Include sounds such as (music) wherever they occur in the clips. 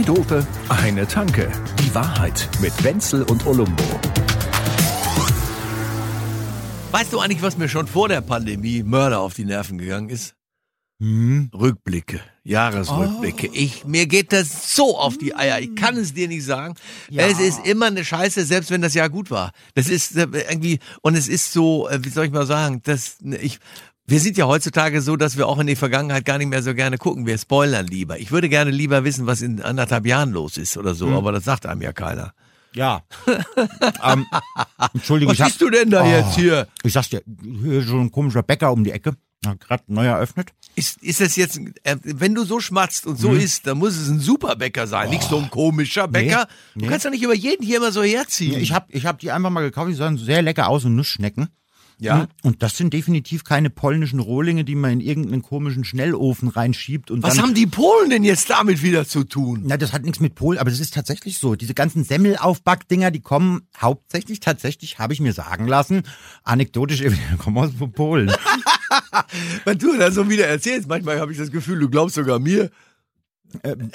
Zwei Dope, eine Tanke. Die Wahrheit mit Wenzel und Olumbo. Weißt du eigentlich, was mir schon vor der Pandemie Mörder auf die Nerven gegangen ist? Hm? Rückblicke, Jahresrückblicke. Oh. Ich, mir geht das so auf die Eier. Ich kann es dir nicht sagen. Ja. Es ist immer eine Scheiße, selbst wenn das Jahr gut war. Das ist äh, irgendwie, und es ist so, äh, wie soll ich mal sagen, das, ich, wir sind ja heutzutage so, dass wir auch in die Vergangenheit gar nicht mehr so gerne gucken. Wir spoilern lieber. Ich würde gerne lieber wissen, was in anderthalb Jahren los ist oder Hm. so, aber das sagt einem ja keiner. Ja. (laughs) ähm, Entschuldigung, Was hab, siehst du denn da Oh. jetzt hier? ich sag's dir, hier ist so ein komischer Bäcker um die Ecke. Gerade neu eröffnet. Ist, ist das jetzt, äh, wenn du so schmatzt und Mhm. so isst, dann muss es ein super Bäcker sein, nicht so ein komischer Bäcker. nee. Du kannst doch nicht über jeden hier immer so herziehen. Ich hab, ich hab die einfach mal gekauft, die sahen sehr lecker aus und Nussschnecken. Ja. Und das sind definitiv keine polnischen Rohlinge, die man in irgendeinen komischen Schnellofen reinschiebt und Was dann. haben die Polen denn jetzt damit wieder zu tun? Na, das hat nichts mit Polen, aber das ist tatsächlich so. Diese ganzen Semmelaufbackdinger, die kommen hauptsächlich, tatsächlich, habe ich mir sagen lassen, anekdotisch, (laughs) kommen aus Polen. (laughs) Wenn du das so wieder erzählst, manchmal habe ich das Gefühl, du glaubst sogar mir.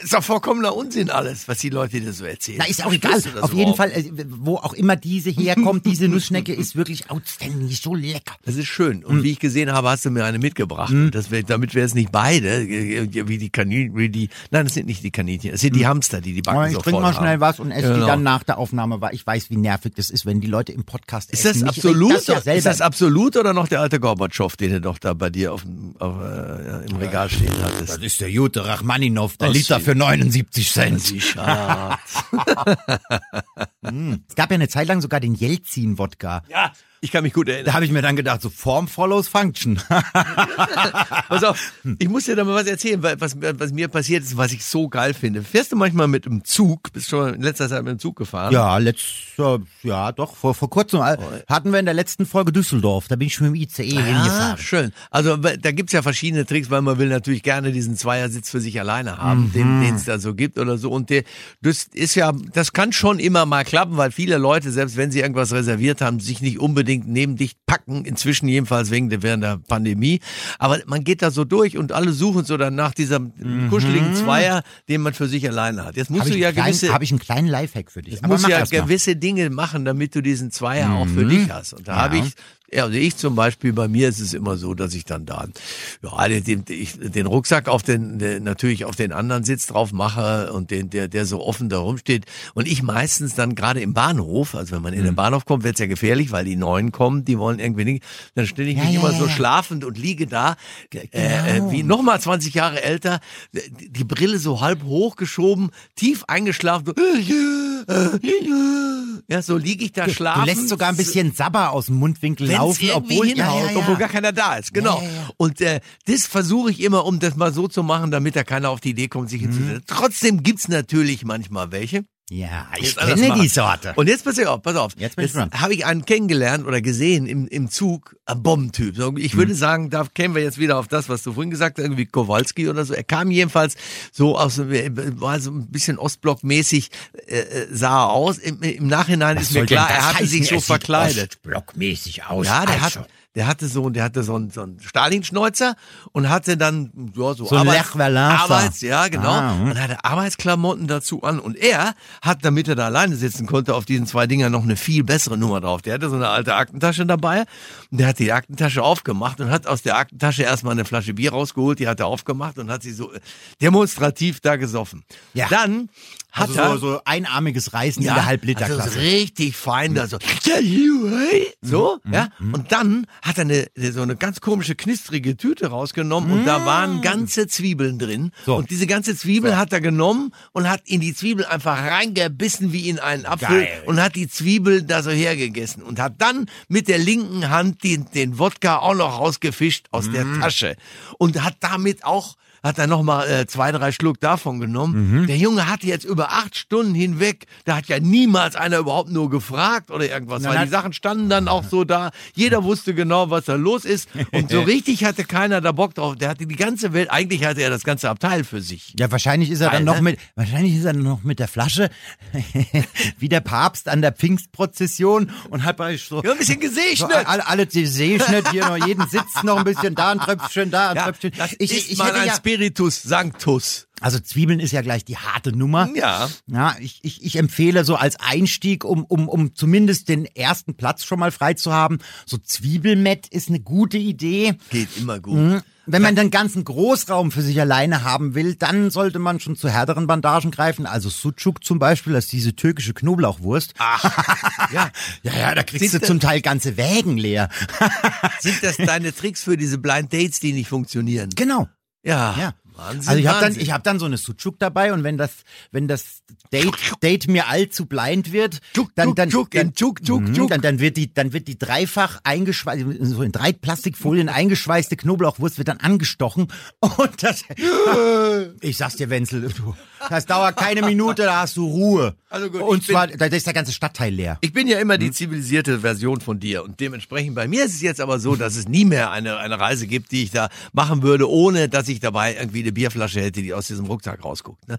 Ist doch vollkommener Unsinn alles, was die Leute dir so erzählen. Na, ist auch egal. das Auf jeden überhaupt? Fall, äh, wo auch immer diese herkommt, diese Nussschnecke ist wirklich outstanding, ist so lecker. Das ist schön. Hm. Und wie ich gesehen habe, hast du mir eine mitgebracht. Das wär, damit wir es nicht beide, äh, wie die Kaninchen, wie die, nein, das sind nicht die Kaninchen, das sind die Hamster, die die Backen Aber ich trinke mal schnell haben. was und esse die Genau. dann nach der Aufnahme, weil ich weiß, wie nervig das ist, wenn die Leute im Podcast Ist das essen. Mich absolut? Das ja ist das absolut oder noch der alte Gorbatschow, den du doch da bei dir auf, auf, äh, im Regal stehen hattest? das ist der Jute Rachmaninov, Oh, Liter für 79 Cent. Schatz. (laughs) Es gab ja eine Zeit lang sogar den Jelzin-Wodka. ja, ich kann mich gut Da erinnern. habe ich mir dann gedacht, so Form follows Function. (laughs) Pass auf, ich muss dir da mal was erzählen, weil- was, was mir passiert ist, was ich so geil finde. Fährst du manchmal mit dem Zug? Bist schon in letzter Zeit mit dem Zug gefahren? ja, letzter, ja, doch, vor, vor kurzem äh, hatten wir in der letzten Folge Düsseldorf. Da bin ich schon mit dem ICE Ah, hingefahren. schön. Also da gibt's ja verschiedene Tricks, weil man will natürlich gerne diesen Zweiersitz für sich alleine haben, den den es da so gibt oder so. Und der, das ist ja, das kann schon immer mal klappen, weil viele Leute, selbst wenn sie irgendwas reserviert haben, sich nicht unbedingt neben dich packen. Inzwischen jedenfalls wegen der, während der Pandemie. Aber man geht da so durch und alle suchen so dann nach diesem kuscheligen Zweier, den man für sich alleine hat. Jetzt musst Habe du ja einen kleinen- gewisse hab ich einen kleinen Lifehack für dich. Du musst ja gewisse Dinge machen, damit du diesen Zweier auch für dich hast. Und da Ja. habe ich, ja, also ich zum Beispiel, bei mir ist es immer so, dass ich dann da, ja, den, den, ich, den Rucksack auf den, den, natürlich auf den anderen Sitz drauf mache und den, der, der so offen da rumsteht. Und ich meistens dann gerade im Bahnhof, also wenn man in Mhm. den Bahnhof kommt, wird's ja gefährlich, weil die Neuen kommen, die wollen irgendwie nicht, dann stelle ich Ja, mich ja, immer ja, so schlafend und liege da, äh, äh, wie nochmal 20 Jahre älter, die Brille so halb hochgeschoben, tief eingeschlafen, so, ja, so liege ich da Du schlafen. lässt sogar ein bisschen Sabber aus dem Mundwinkel laufen, obwohl, hinhaut, obwohl gar keiner da ist. Genau. Ja, ja, ja. Und äh, das versuche ich immer, um das mal so zu machen, damit da keiner auf die Idee kommt, sich hinzusetzen. Trotzdem gibt's natürlich manchmal welche. Ja, ich kenne die Sorte. Und jetzt pass auf, pass auf. Jetzt bin ich dran. habe ich einen kennengelernt oder gesehen im, im Zug, ein Bombentyp. Ich Hm. würde sagen, da kämen wir jetzt wieder auf das, was du vorhin gesagt hast, irgendwie Kowalski oder so. Er kam jedenfalls so aus, war so ein bisschen Ostblockmäßig, äh, äh, sah er aus. Im, Im Nachhinein ist mir klar, er hatte sich so verkleidet. Blockmäßig aus. Ja, der Also. hat, der hatte so, der hatte so einen, so einen Stalinschneuzer und hatte dann ja, so, So Arbeits. Arbeits, ja genau, Ah, hm. und hatte Arbeitsklamotten dazu an und er hat, damit er da alleine sitzen konnte, auf diesen zwei Dingern noch eine viel bessere Nummer drauf. Der hatte so eine alte Aktentasche dabei und der hat die Aktentasche aufgemacht und hat aus der Aktentasche erstmal eine Flasche Bier rausgeholt, die hat er aufgemacht und hat sie so äh, demonstrativ da gesoffen. Ja. Dann hat Also er so, so einarmiges Reißen in der Halbliterklasse. also so richtig fein da so. So, Mhm, ja. Und dann hat er eine, so eine ganz komische, knistrige Tüte rausgenommen und da waren ganze Zwiebeln drin. Mhm. So. Und diese ganze Zwiebel hat er genommen und hat in die Zwiebel einfach reingebissen wie in einen Apfel Geil. und hat die Zwiebel da so hergegessen und hat dann mit der linken Hand den, den Wodka auch noch rausgefischt aus der Mhm. Tasche und hat damit auch hat er noch mal äh, zwei, drei Schluck davon genommen. Mhm. Der Junge hatte jetzt über acht Stunden hinweg, da hat ja niemals einer überhaupt nur gefragt oder irgendwas, Na, weil die Sachen standen dann auch so da. Jeder wusste genau, was da los ist und so (laughs) richtig hatte keiner da Bock drauf. Der hatte die ganze Welt, eigentlich hatte er das ganze Abteil für sich. Ja, wahrscheinlich ist er dann noch ne? mit, wahrscheinlich ist er noch mit der Flasche (laughs) wie der Papst an der Pfingstprozession und hat bei so, Ja, ein bisschen so gesegnet. alle, alle gesegnet, hier noch jeden Sitz noch ein bisschen, da ein Tröpfchen, da ein Ja, Tröpfchen. das ist mal ein ja, Spiritus Sanctus. Also Zwiebeln ist ja gleich die harte Nummer. Ja. Ja, ich, ich, ich empfehle so als Einstieg, um, um, um zumindest den ersten Platz schon mal frei zu haben, so Zwiebelmett ist eine gute Idee. Geht immer gut. Mhm. Wenn man den ganzen Großraum für sich alleine haben will, dann sollte man schon zu härteren Bandagen greifen. Also Sucuk zum Beispiel, das ist diese türkische Knoblauchwurst. (laughs) Ja. Ja, ja, da kriegst Sind du zum Teil ganze Wägen leer. Sind das deine Tricks für diese Blind Dates, die nicht funktionieren? genau. Ja. Ja. Wahnsinn. Also ich habe dann, ich hab dann so eine Sucuk dabei und wenn das, wenn das Date, Date mir allzu blind wird, dann, dann, dann, Mhm, dann, dann wird die, dann wird die dreifach eingeschweißt, so in drei Plastikfolien eingeschweißte Knoblauchwurst wird dann angestochen und das, (laughs) ich sag's dir, Wenzel, du, das dauert keine Minute, da hast du Ruhe. Also gut, und zwar, da ist der ganze Stadtteil leer. Ich bin ja immer Hm? die zivilisierte Version von dir und dementsprechend bei mir ist es jetzt aber so, dass es nie mehr eine, eine Reise gibt, die ich da machen würde, ohne dass ich dabei irgendwie eine Bierflasche hätte, die aus diesem Rucksack rausguckt. Ne?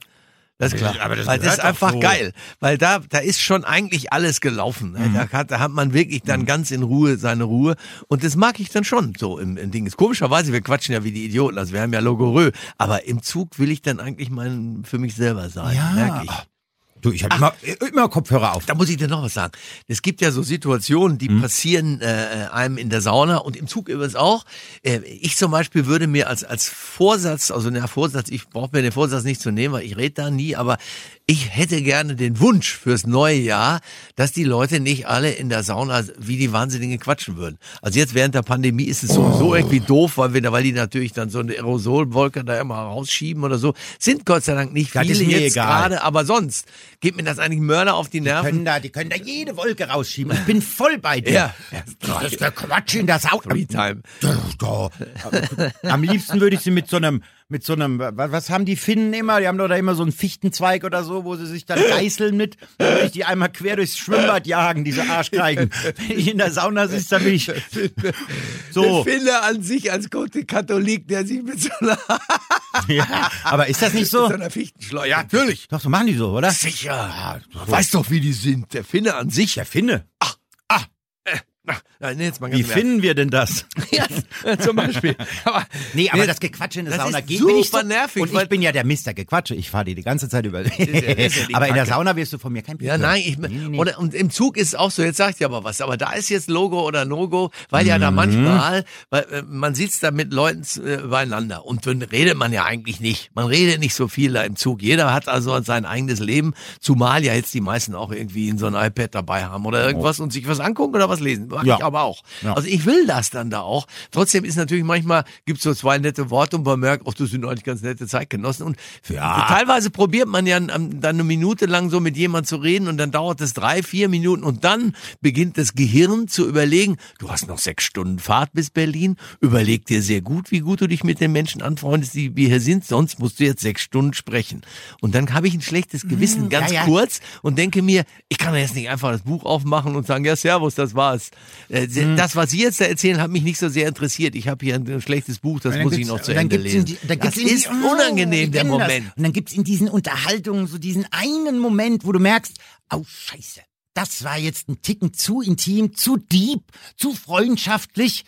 Das ist klar. Aber das weil das ist einfach so. geil. Weil da, da ist schon eigentlich alles gelaufen. Ne? Mhm. Da, hat, da hat man wirklich dann ganz in Ruhe seine Ruhe. Und das mag ich dann schon so im, im Ding. Komischerweise, wir quatschen ja wie die Idioten. Also wir haben ja Logorö. Aber im Zug will ich dann eigentlich mein, für mich selber sein. merke ich. Du, ich habe immer, immer Kopfhörer auf. Da muss ich dir noch was sagen. Es gibt ja so Situationen, die passieren äh, einem in der Sauna und im Zug übrigens auch. Äh, ich zum Beispiel würde mir als als Vorsatz, also der Vorsatz, ich brauche mir den Vorsatz nicht zu nehmen, weil ich rede da nie, aber ich hätte gerne den Wunsch fürs neue Jahr, dass die Leute nicht alle in der Sauna wie die Wahnsinnigen quatschen würden. Also jetzt während der Pandemie ist es sowieso irgendwie doof, weil wir, weil die natürlich dann so eine Aerosolwolke da immer rausschieben oder so. Sind Gott sei Dank nicht viele jetzt gerade, aber sonst geht mir das eigentlich Mörder auf die Nerven. können da, die können da jede Wolke rausschieben. Ich bin voll bei dir. Ja. Das ist der Quatsch in der. Da, da. Am liebsten würde ich sie mit so einem, mit so einem, wa- was haben die Finnen immer? Die haben doch da immer so einen Fichtenzweig oder so, wo sie sich dann (laughs) geißeln mit. Würde ich die einmal quer durchs Schwimmbad jagen, diese Arschgeigen. (laughs) Wenn ich in der Sauna sitze, dann bin ich so. Ich finde an sich als Katholik, der sich mit so einer, (laughs) Ja, aber ist das nicht so? so einer Fichtenschleuder. Ja, natürlich. Doch, so machen die so, oder? Sicher. Du weißt doch, wie die sind. Der Finne an sich. Der Finne. Na, nee, jetzt mal ganz Wie Ernst. finden wir denn das? (laughs) Ja, zum Beispiel. Aber, Nee, aber Nee, das Gequatsche in der Sauna ist geht mir nicht super so. nervig, Und ich bin ja der Mister Gequatsche. Ich fahre dir die ganze Zeit über. ja- ist ja (laughs) aber in der. Sauna wirst du von mir kein Bier Ja, nein, ich, Nee, nee. Oder, und im Zug ist es auch so, jetzt sagt ihr aber was, aber da ist jetzt Logo oder No-Go, weil ja Mhm. da manchmal, weil, äh, man sitzt da mit Leuten äh, beieinander und dann redet man ja eigentlich nicht. Man redet nicht so viel da im Zug. Jeder hat also sein eigenes Leben, zumal ja jetzt die meisten auch irgendwie in so ein iPad dabei haben oder irgendwas und sich was angucken oder was lesen. Mag Ja. ich aber auch. Ja. Also ich will das dann da auch. Trotzdem ist natürlich manchmal, gibt's so zwei nette Worte und man merkt, ach, das sind eigentlich ganz nette Zeitgenossen. Und Ja. teilweise probiert man ja ähm, dann eine Minute lang so mit jemand zu reden und dann dauert es drei, vier Minuten und dann beginnt das Gehirn zu überlegen, du hast noch sechs Stunden Fahrt bis Berlin, überleg dir sehr gut, wie gut du dich mit den Menschen anfreundest, die wir hier sind, sonst musst du jetzt sechs Stunden sprechen. Und dann habe ich ein schlechtes Gewissen, ganz Mhm. ja. kurz, und denke mir, ich kann jetzt nicht einfach das Buch aufmachen und sagen, ja, Servus, das war's. Äh, Mhm. Das, was Sie jetzt da erzählen, hat mich nicht so sehr interessiert. Ich habe hier ein schlechtes Buch, das muss ich noch zu Ende lesen. die- da das in die- ist oh, unangenehm, der kenn das. Moment. Und dann gibt's in diesen Unterhaltungen so diesen einen Moment, wo du merkst, oh Scheiße, das war jetzt ein Ticken zu intim, zu deep, zu freundschaftlich.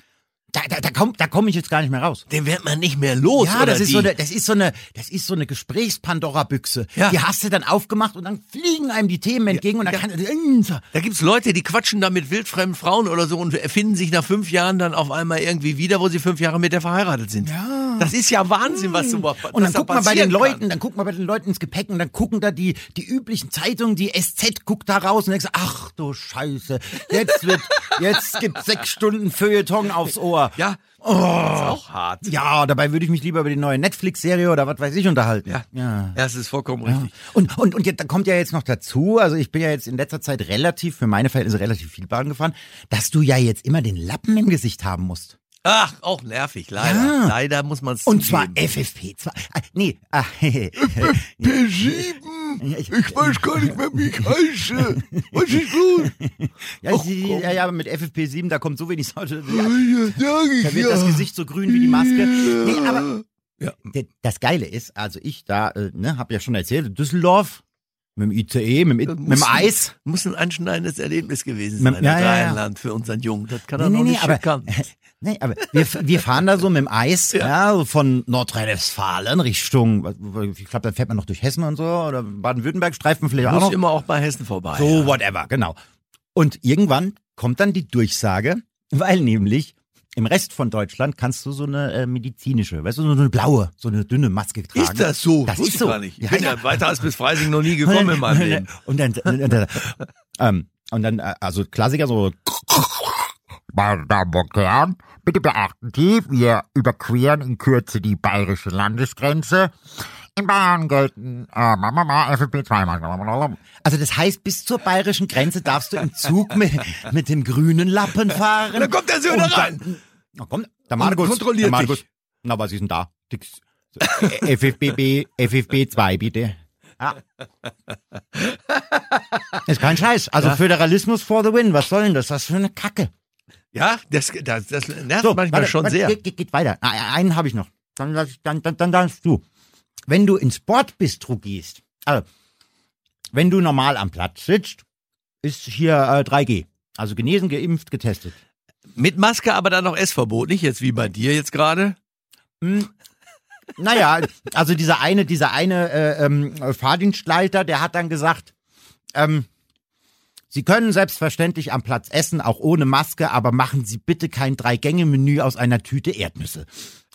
Da, da, da komme da komm ich jetzt gar nicht mehr raus. Den wird man nicht mehr los. Ja, das ist, die. so eine, das ist so eine, das ist so eine Gesprächs-Pandora-Büchse. Ja. Die hast du dann aufgemacht und dann fliegen einem die Themen entgegen und dann ja. kann, äh, Da gibt's Leute, die quatschen da mit wildfremden Frauen oder so und erfinden sich nach fünf Jahren dann auf einmal irgendwie wieder, wo sie fünf Jahre mit der verheiratet sind. Ja. Das ist ja Wahnsinn, was so was Und dann da guckt man bei den Leuten, kann. dann guckt man bei den Leuten ins Gepäck und dann gucken da die, die üblichen Zeitungen, die SZ guckt da raus und denkt, so, ach du Scheiße, jetzt wird, (laughs) jetzt gibt's sechs Stunden Feuilleton aufs Ohr. Ja. Oh. Das ist auch hart. Ja, dabei würde ich mich lieber über die neue Netflix-Serie oder was weiß ich unterhalten. Ja. ja. Das ist vollkommen richtig. Und, und, und jetzt, da kommt ja jetzt noch dazu, also ich bin ja jetzt in letzter Zeit relativ, für meine Verhältnisse relativ viel Bahn gefahren, dass du ja jetzt immer den Lappen im Gesicht haben musst. Ach, auch nervig, leider. Ja. Leider muss man es Und zwar FFP2. Ah, nee, ah, (laughs) P7. Ich weiß gar nicht mehr, wie ich heiße. Was ist los? ja, sie, ja, ja, aber mit FFP7, da kommt so wenig Sauerstoff. Ja, Da wird das Gesicht so grün wie die Maske. Nee, aber Ja. das Geile ist, also ich da, äh, ne, hab ja schon erzählt, Düsseldorf, mit dem ICE, mit, dem- mit dem Eis. Muss ein anschneidendes Erlebnis gewesen Mit- sein, ja, das ja, ja. Rheinland für unseren Jungen. Das kann er Nee, noch nee, nee, nicht aber. (laughs) Nee, aber wir, wir fahren da so mit dem Eis, ja, so von Nordrhein-Westfalen Richtung, ich glaube, da fährt man noch durch Hessen und so, oder Baden-Württemberg, Streifen vielleicht auch noch. immer auch bei Hessen vorbei. So, ja. whatever, genau. Und irgendwann kommt dann die Durchsage, weil nämlich im Rest von Deutschland kannst du so eine äh, medizinische, weißt du, so eine blaue, so eine dünne Maske tragen. Ist das so? Das Wusste ist so. gar nicht. Ich Ja, bin ja. ja weiter als bis Freising noch nie gekommen in meinem (laughs) Leben. Und dann, und dann, ähm, und dann, äh, also Klassiker so, Meine Damen und Herren, bitte beachten Sie, wir überqueren in Kürze die bayerische Landesgrenze. In Bayern gelten äh, Mama, FFP2. also das heißt, bis zur bayerischen Grenze darfst du im Zug mit, mit dem grünen Lappen fahren. Da kommt der Söder Und dann- rein. Na komm, der Markus. kontrolliert der Markus. dich. Na, was ist denn da? FFBB, FFB2 bitte. Ja. Ist kein Scheiß. Also Föderalismus for the win. Was soll denn das? Was für eine Kacke. Ja, das, das, das nervt So, manchmal warte, schon warte, sehr. Geht, geht, geht weiter. Ah, einen habe ich noch. Dann, dann, dann, dann darfst du. Wenn du ins Sportbistro gehst, also wenn du normal am Platz sitzt, ist hier äh, 3G. Also genesen, geimpft, getestet. Mit Maske aber dann noch Essverbot, nicht jetzt wie bei dir jetzt gerade. Hm. Naja, also dieser eine, dieser eine äh, ähm, Fahrdienstleiter, der hat dann gesagt, ähm, Sie können selbstverständlich am Platz essen, auch ohne Maske, aber machen Sie bitte kein Drei-Gänge-Menü aus einer Tüte Erdnüsse.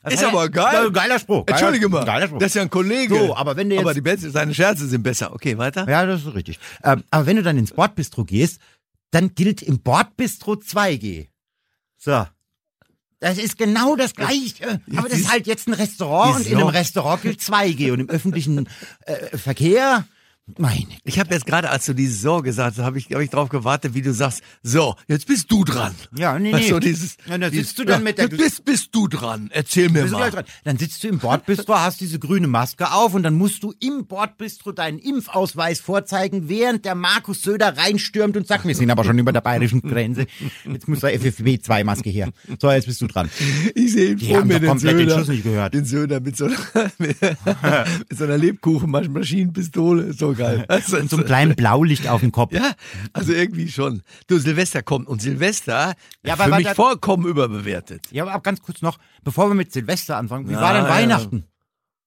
Das Ist aber geil. Geiler Spruch. Geiler- Entschuldige mal, Geiler Spruch. das ist ja ein Kollege. So, aber wenn du jetzt- Aber die Beste, seine Scherze sind besser. Okay, weiter. Ja, das ist richtig. Ähm, aber wenn du dann ins Bordbistro gehst, dann gilt im Bordbistro 2G. So. Das ist genau das Gleiche. Aber das ist halt jetzt ein Restaurant und in einem? Restaurant gilt 2G und im öffentlichen äh, Verkehr, meine. Ich habe jetzt gerade, als du dieses So gesagt hast, habe ich, hab ich drauf gewartet, wie du sagst, so, jetzt bist du dran. Ja, nee, nee. du, dieses, Ja, da dieses, sitzt du dann mit der- Jetzt bist, bist du dran. Erzähl mir mal. Dann sitzt du im Bordbistro, hast diese grüne Maske auf und dann musst du im Bordbistro deinen Impfausweis vorzeigen, während der Markus Söder reinstürmt und sagt, wir sind aber schon über der bayerischen Grenze. Jetzt muss der FFB2-Maske her. So, jetzt bist du dran. Ich sehe ihn Die vor mir, den komplett den Söder, Schuss nicht gehört. den Söder mit so einer, mit, (laughs) mit so einer Lebkuchenmaschinenpistole. So geil. (laughs) Also, Und so ein kleines Blaulicht auf dem Kopf. ja, also irgendwie schon. Du, Silvester kommt und Silvester Ja, aber für mich warte- vollkommen überbewertet. Ja, aber ganz kurz noch, bevor wir mit Silvester anfangen, wie Ja, war denn ja. Weihnachten?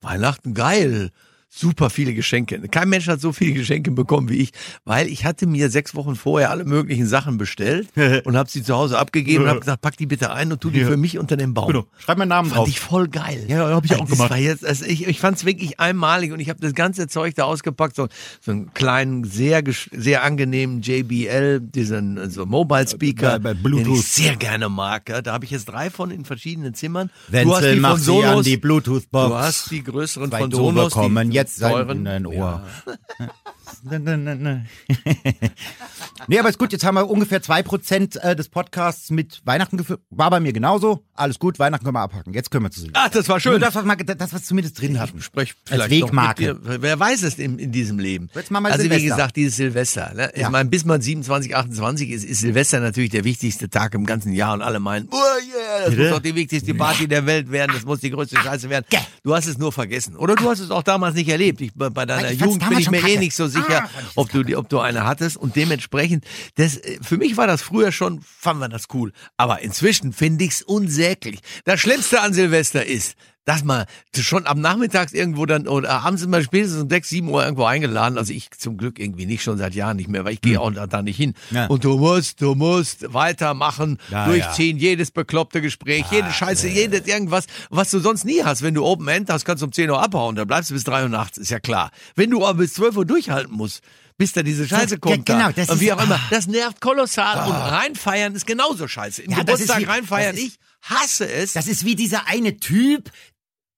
Weihnachten geil. Super viele Geschenke. Kein Mensch hat so viele Geschenke bekommen wie ich, weil ich hatte mir sechs Wochen vorher alle möglichen Sachen bestellt (laughs) und habe sie zu Hause abgegeben und habe gesagt, pack die bitte ein und tu die für mich unter den Baum. Genau. Schreib meinen Namen Fand drauf. ich voll geil. Ja, hab ich auch das gemacht. War jetzt, also ich ich fand es wirklich einmalig und ich habe das ganze Zeug da ausgepackt, so, so einen kleinen, sehr sehr angenehmen JBL, diesen so Mobile Speaker, Äh, bei- bei den Bluetooth. ich sehr gerne mag. Ja. Da habe ich jetzt drei von in verschiedenen Zimmern. Wenzel, mach sie an die Bluetooth-Box. Du hast die größeren Zwei von Sonos, die jetzt sein Ohr. (laughs) (laughs) nee, aber ist gut, jetzt haben wir ungefähr 2% äh, des Podcasts mit Weihnachten geführt. War bei mir genauso. Alles gut, Weihnachten können wir abhaken. Jetzt können wir zu Silvester. Ach, das war Nur schön. das, was, wir, das, was zumindest drin hatten. Sprech Als vielleicht Wegmarke. Mit dir. Wer weiß es in, in diesem Leben? Jetzt wir also wie Silvester. gesagt, dieses Silvester. Ne? Ich Ja. meine, bis man 27, 28 ist, ist Silvester natürlich der wichtigste Tag im ganzen Jahr und alle meinen, oh yeah, das Bitte? muss doch die wichtigste Party der Welt werden, das muss die größte Scheiße werden. Du hast es nur vergessen. Oder du hast es auch damals nicht erlebt. Ich, bei deiner ich Jugend bin ich mir eh nicht so sicher, Ah, ich das ob du, die- ob du eine hattest und dementsprechend, das, äh, für mich war das früher schon, fanden wir das cool. Aber inzwischen finde ich's unsäglich. Das Schlimmste an Silvester ist, dass man schon am Nachmittags irgendwo dann oder abends immer spätestens um 6, 7 Uhr irgendwo eingeladen. Also ich zum Glück irgendwie nicht schon seit Jahren nicht mehr, weil ich gehe auch da, da nicht hin. Hm. Ja. Und du musst, du musst weitermachen, Ja, durchziehen, jedes bekloppte Gespräch, jede Scheiße, jedes irgendwas, was du sonst nie hast. Wenn du Open End hast, kannst du um 10 Uhr abhauen, dann bleibst du bis 3 Uhr nachts, ist ja klar. Wenn du aber bis 12 Uhr durchhalten musst, bis da diese Scheiße Ja, kommt, genau, da. das und wie auch immer, das nervt kolossal und reinfeiern ist genauso scheiße. Im Ja, Geburtstag wie- reinfeiern, ist- ich hasse es. Das ist wie dieser eine Typ,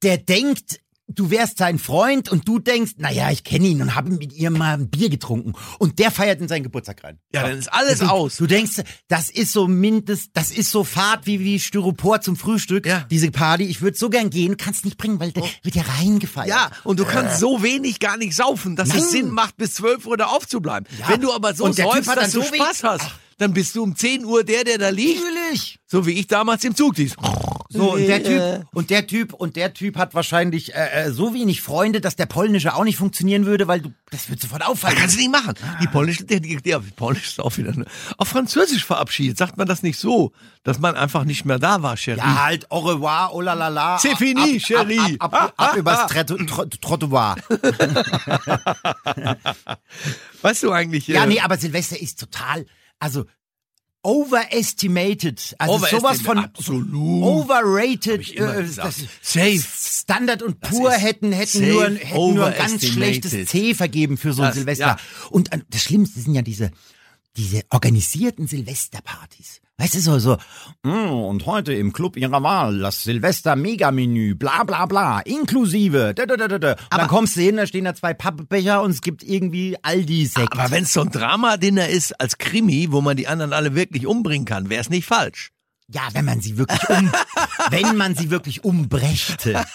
der denkt, du wärst sein Freund und du denkst, naja, ich kenne ihn und habe mit ihr mal ein Bier getrunken. Und der feiert in seinen Geburtstag rein. ja, dann ist alles du, aus. Du denkst, das ist so mindest, das ist so Fahrt wie, wie Styropor zum Frühstück, Ja. diese Party. Ich würde so gern gehen, kannst nicht bringen, weil der wird ja reingefeiert. Ja, und du kannst so wenig gar nicht saufen, dass Nein. es Sinn macht, bis 12 Uhr da aufzubleiben. Ja. Wenn du aber so säufst, dass du so Spaß hast, dann bist du um 10 Uhr der, der da liegt. Natürlich. So wie ich damals im Zug dies. So, und der Äh. Typ, und der Typ, und der Typ hat wahrscheinlich äh, äh, so wenig Freunde, dass der polnische auch nicht funktionieren würde, weil du, das wird sofort Das auffallen. kannst du nicht machen. Die polnische, die, die, die polnische ist auch wieder, ne? Auf Französisch verabschiedet. Sagt man das nicht so, dass man einfach nicht mehr da war, Cherie? Ja, halt, au revoir, oh la la la. C'est fini, ab, chérie. Ab, ab, ab, ab übers Trottoir. (laughs) Weißt du eigentlich? Ja, äh, nee, aber Silvester ist total, also overestimated. Also Overestimate, sowas von absolut. overrated. äh, Safe. Standard und Pur hätten, hätten, safe nur, hätten nur ein ganz overestimated. schlechtes C vergeben für so ein Das- Silvester. ja. Und äh, das Schlimmste sind ja diese, diese organisierten Silvesterpartys. Weißt du, so, so, "Mm, und heute im Club ihrer Wahl das Silvester-Mega-Menü, bla bla bla, inklusive, da, da, da, da. Und dann kommst du hin, da stehen da zwei Pappbecher und es gibt irgendwie Aldi-Sekt. Aber wenn es so ein Dramadinner ist als Krimi, wo man die anderen alle wirklich umbringen kann, wäre es nicht falsch. Ja, wenn man sie wirklich um, (laughs) wenn man sie wirklich umbrächte. (laughs)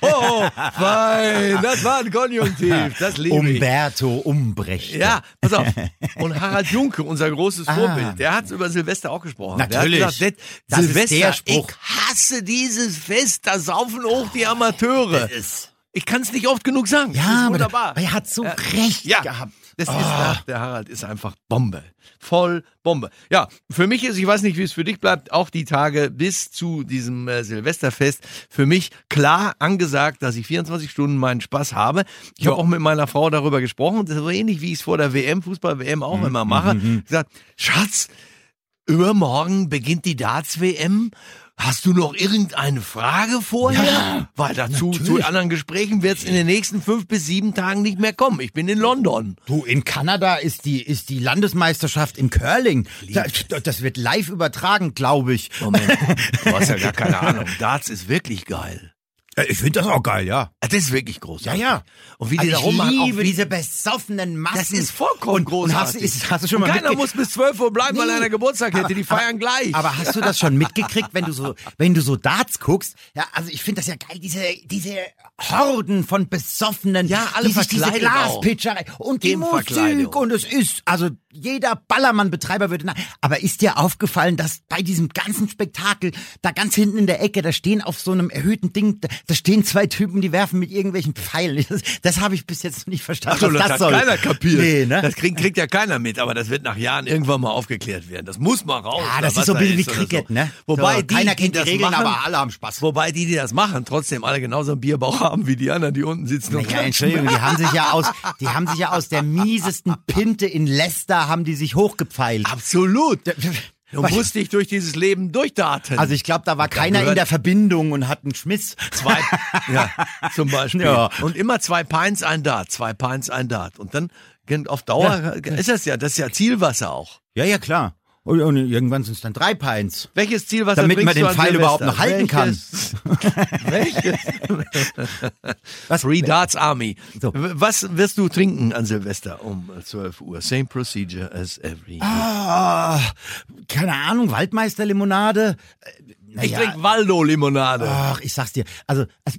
Oh, fein, das war ein Konjunktiv, das liebe ich. Umberto umbrächte. Ja, pass auf. (laughs) Und Harald Junke, unser großes Ah. Vorbild, der hat über Silvester auch gesprochen. Natürlich. Der gesagt, Das ist Silvester, der Spruch. ich hasse dieses Fest, da saufen hoch die Amateure. Ich kann es nicht oft genug sagen. Ja, ist aber wunderbar. der- er hat so recht ja, gehabt. Das ist, Ah. der, Harald ist einfach Bombe. Voll Bombe. Ja, für mich ist, ich weiß nicht, wie es für dich bleibt, auch die Tage bis zu diesem äh, Silvesterfest für mich klar angesagt, dass ich 24 Stunden meinen Spaß habe. Ich habe auch mit meiner Frau darüber gesprochen. Das ist so ähnlich, wie ich es vor der WM, Fußball-WM Mhm, auch immer mache. Gesagt, Schatz, übermorgen beginnt die Darts-WM. Hast du noch irgendeine Frage vorher? Ja, Weil dazu zu anderen Gesprächen wird es in den nächsten fünf bis sieben Tagen nicht mehr kommen. Ich bin in London. Du, in Kanada ist die, ist die Landesmeisterschaft im Curling. Da, das wird live übertragen, glaube ich. Moment, du hast ja gar (laughs) keine Ahnung. Darts ist wirklich geil. Ich finde das auch geil, ja. Das ist wirklich großartig. Ja, ja. Und wie die Also da ich rummachen, auch liebe diese besoffenen Massen. Das ist vollkommen und, und hast, großartig. ist, hast du schon Und mal keiner muss bis 12 Uhr bleiben, weil Nee. einer Geburtstag hätte. Aber- Die feiern gleich. Aber hast du das schon mitgekriegt, wenn du so, (laughs) wenn du so Darts guckst? Ja, also ich finde das ja geil, diese, diese Horden von Besoffenen, Ja, alle die sich diese. Glaspitcherei und die Musik und es ist, also jeder Ballermann-Betreiber würde, na, aber ist dir aufgefallen, dass bei diesem ganzen Spektakel, da ganz hinten in der Ecke, da stehen auf so einem erhöhten Ding, da, da stehen zwei Typen, die werfen mit irgendwelchen Pfeilen. Das, das habe ich bis jetzt noch nicht verstanden, Ach so, das, das hat soll. keiner kapiert. Nee, ne? Das kriegt, kriegt ja keiner mit, aber das wird nach Jahren irgendwann mal aufgeklärt werden. Das muss mal raus. Ja, das ist so ein bisschen wie Cricket, so. ne? Wobei so, die, keiner die kennt die das Regeln, machen, aber alle haben Spaß. Wobei die, die das machen, trotzdem alle genauso einen Bierbauch haben wie die anderen, die unten sitzen und Ja, (laughs) Entschuldigung, die haben sich ja aus, die haben sich ja aus der miesesten Pinte in Leicester haben die sich hochgepfeilt. Absolut. Du musst dich durch dieses Leben durchdaten. Also ich glaube, da war keiner in der Verbindung und hat einen Schmiss. Zwei, (laughs) ja, zum Beispiel. Ja. Und immer zwei Pints, ein Dart, zwei Pints, ein Dart. Und dann auf Dauer ist das ja, das ist ja Zielwasser auch. Ja, ja, klar. Und, und irgendwann sind es dann drei Pints. Welches Zielwasser Damit man den Pfeil überhaupt noch halten (laughs) Welches? Was? Three Darts Army. So. Was wirst du trinken an Silvester um 12 Uhr? Same procedure as every year. Ah, keine Ahnung, Waldmeisterlimonade. Äh, ich naja, trinke Waldo-Limonade. Ach, ich sag's dir. Also, also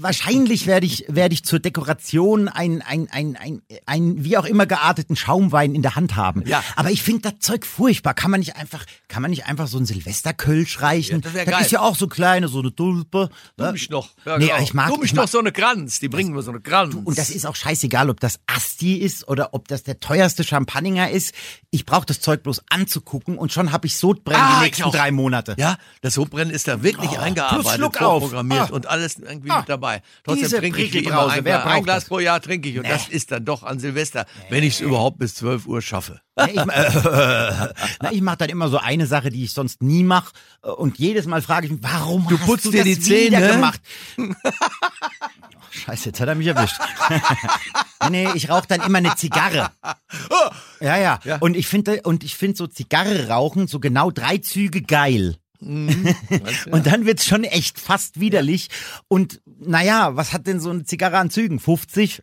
wahrscheinlich werde ich werde ich zur Dekoration ein ein ein ein ein wie auch immer gearteten Schaumwein in der Hand haben. Ja. Aber ich finde das Zeug furchtbar. Kann man nicht einfach kann man nicht einfach so ein Silvesterkölsch reichen? Ja, das geil. ist ja auch so kleine so eine Tulpe. Du mich noch. Ja, nee, genau. ich mag du mich ich mag, noch so eine Kranz. Die bringen mir so eine Kranz. und das ist auch scheißegal, ob das Asti ist oder ob das der teuerste Champagner ist. Ich brauche das Zeug bloß anzugucken und schon habe ich Sodbrennen Ah, die nächsten drei Monate. Ja, das Sodbrennen ist da wirklich eingearbeitet, plus Schluck auf. vorprogrammiert Ah. und alles irgendwie Ah. mit dabei. Trotzdem Diese trinke ich wie immer ein, ein Glas das? pro Jahr trinke ich und das ist dann doch an Silvester, wenn ich es überhaupt bis 12 Uhr schaffe. Ich, äh, na, ich (laughs) mache dann immer so eine Sache, die ich sonst nie mache. Und jedes Mal frage ich mich, warum Du hast putzt du dir das die Zähne? wieder gemacht? (laughs) Ach, Scheiße, jetzt hat er mich erwischt. (laughs) nee, ich rauche dann immer eine Zigarre. Ja, ja. Ja. Und ich finde, und ich finde so Zigarre rauchen so genau drei Züge geil. Und dann wird's schon echt fast widerlich. Und naja, was hat denn so eine Zigarre an Zügen? 50?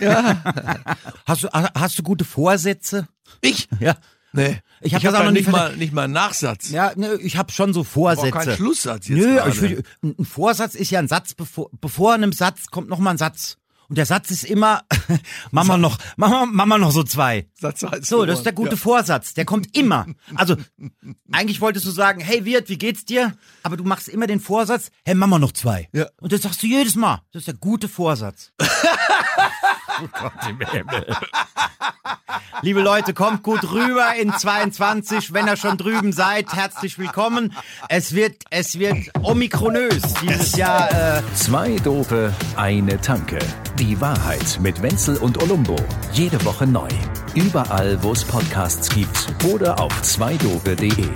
Ja. (laughs) Hast du, hast du gute Vorsätze? Ich? Ja. Nee. Ich hab hab auch noch nicht mal, nicht mal einen Nachsatz. Ja, ne, ich habe schon so Aber Vorsätze. auch kein Schlusssatz jetzt Nö, ich ein Vorsatz ist ja ein Satz, bevor, bevor einem Satz kommt noch mal ein Satz. Und der Satz ist immer, (laughs) Mama noch, Mama, Mama noch so zwei. Satz heißt So, das ist der gute ja. Vorsatz. Der kommt immer. Also, eigentlich wolltest du sagen, hey Wirt, wie geht's dir? Aber du machst immer den Vorsatz, hey Mama noch zwei. Ja. Und das sagst du jedes Mal. Das ist der gute Vorsatz. (laughs) Liebe Leute, kommt gut rüber in 22. Wenn ihr schon drüben seid, herzlich willkommen. Es wird, es wird omikronös dieses Jahr. Äh, Zwei Dope, eine Tanke. Die Wahrheit mit Wenzel und Olumbo. Jede Woche neu. Überall, wo es Podcasts gibt oder auf zweidope.de.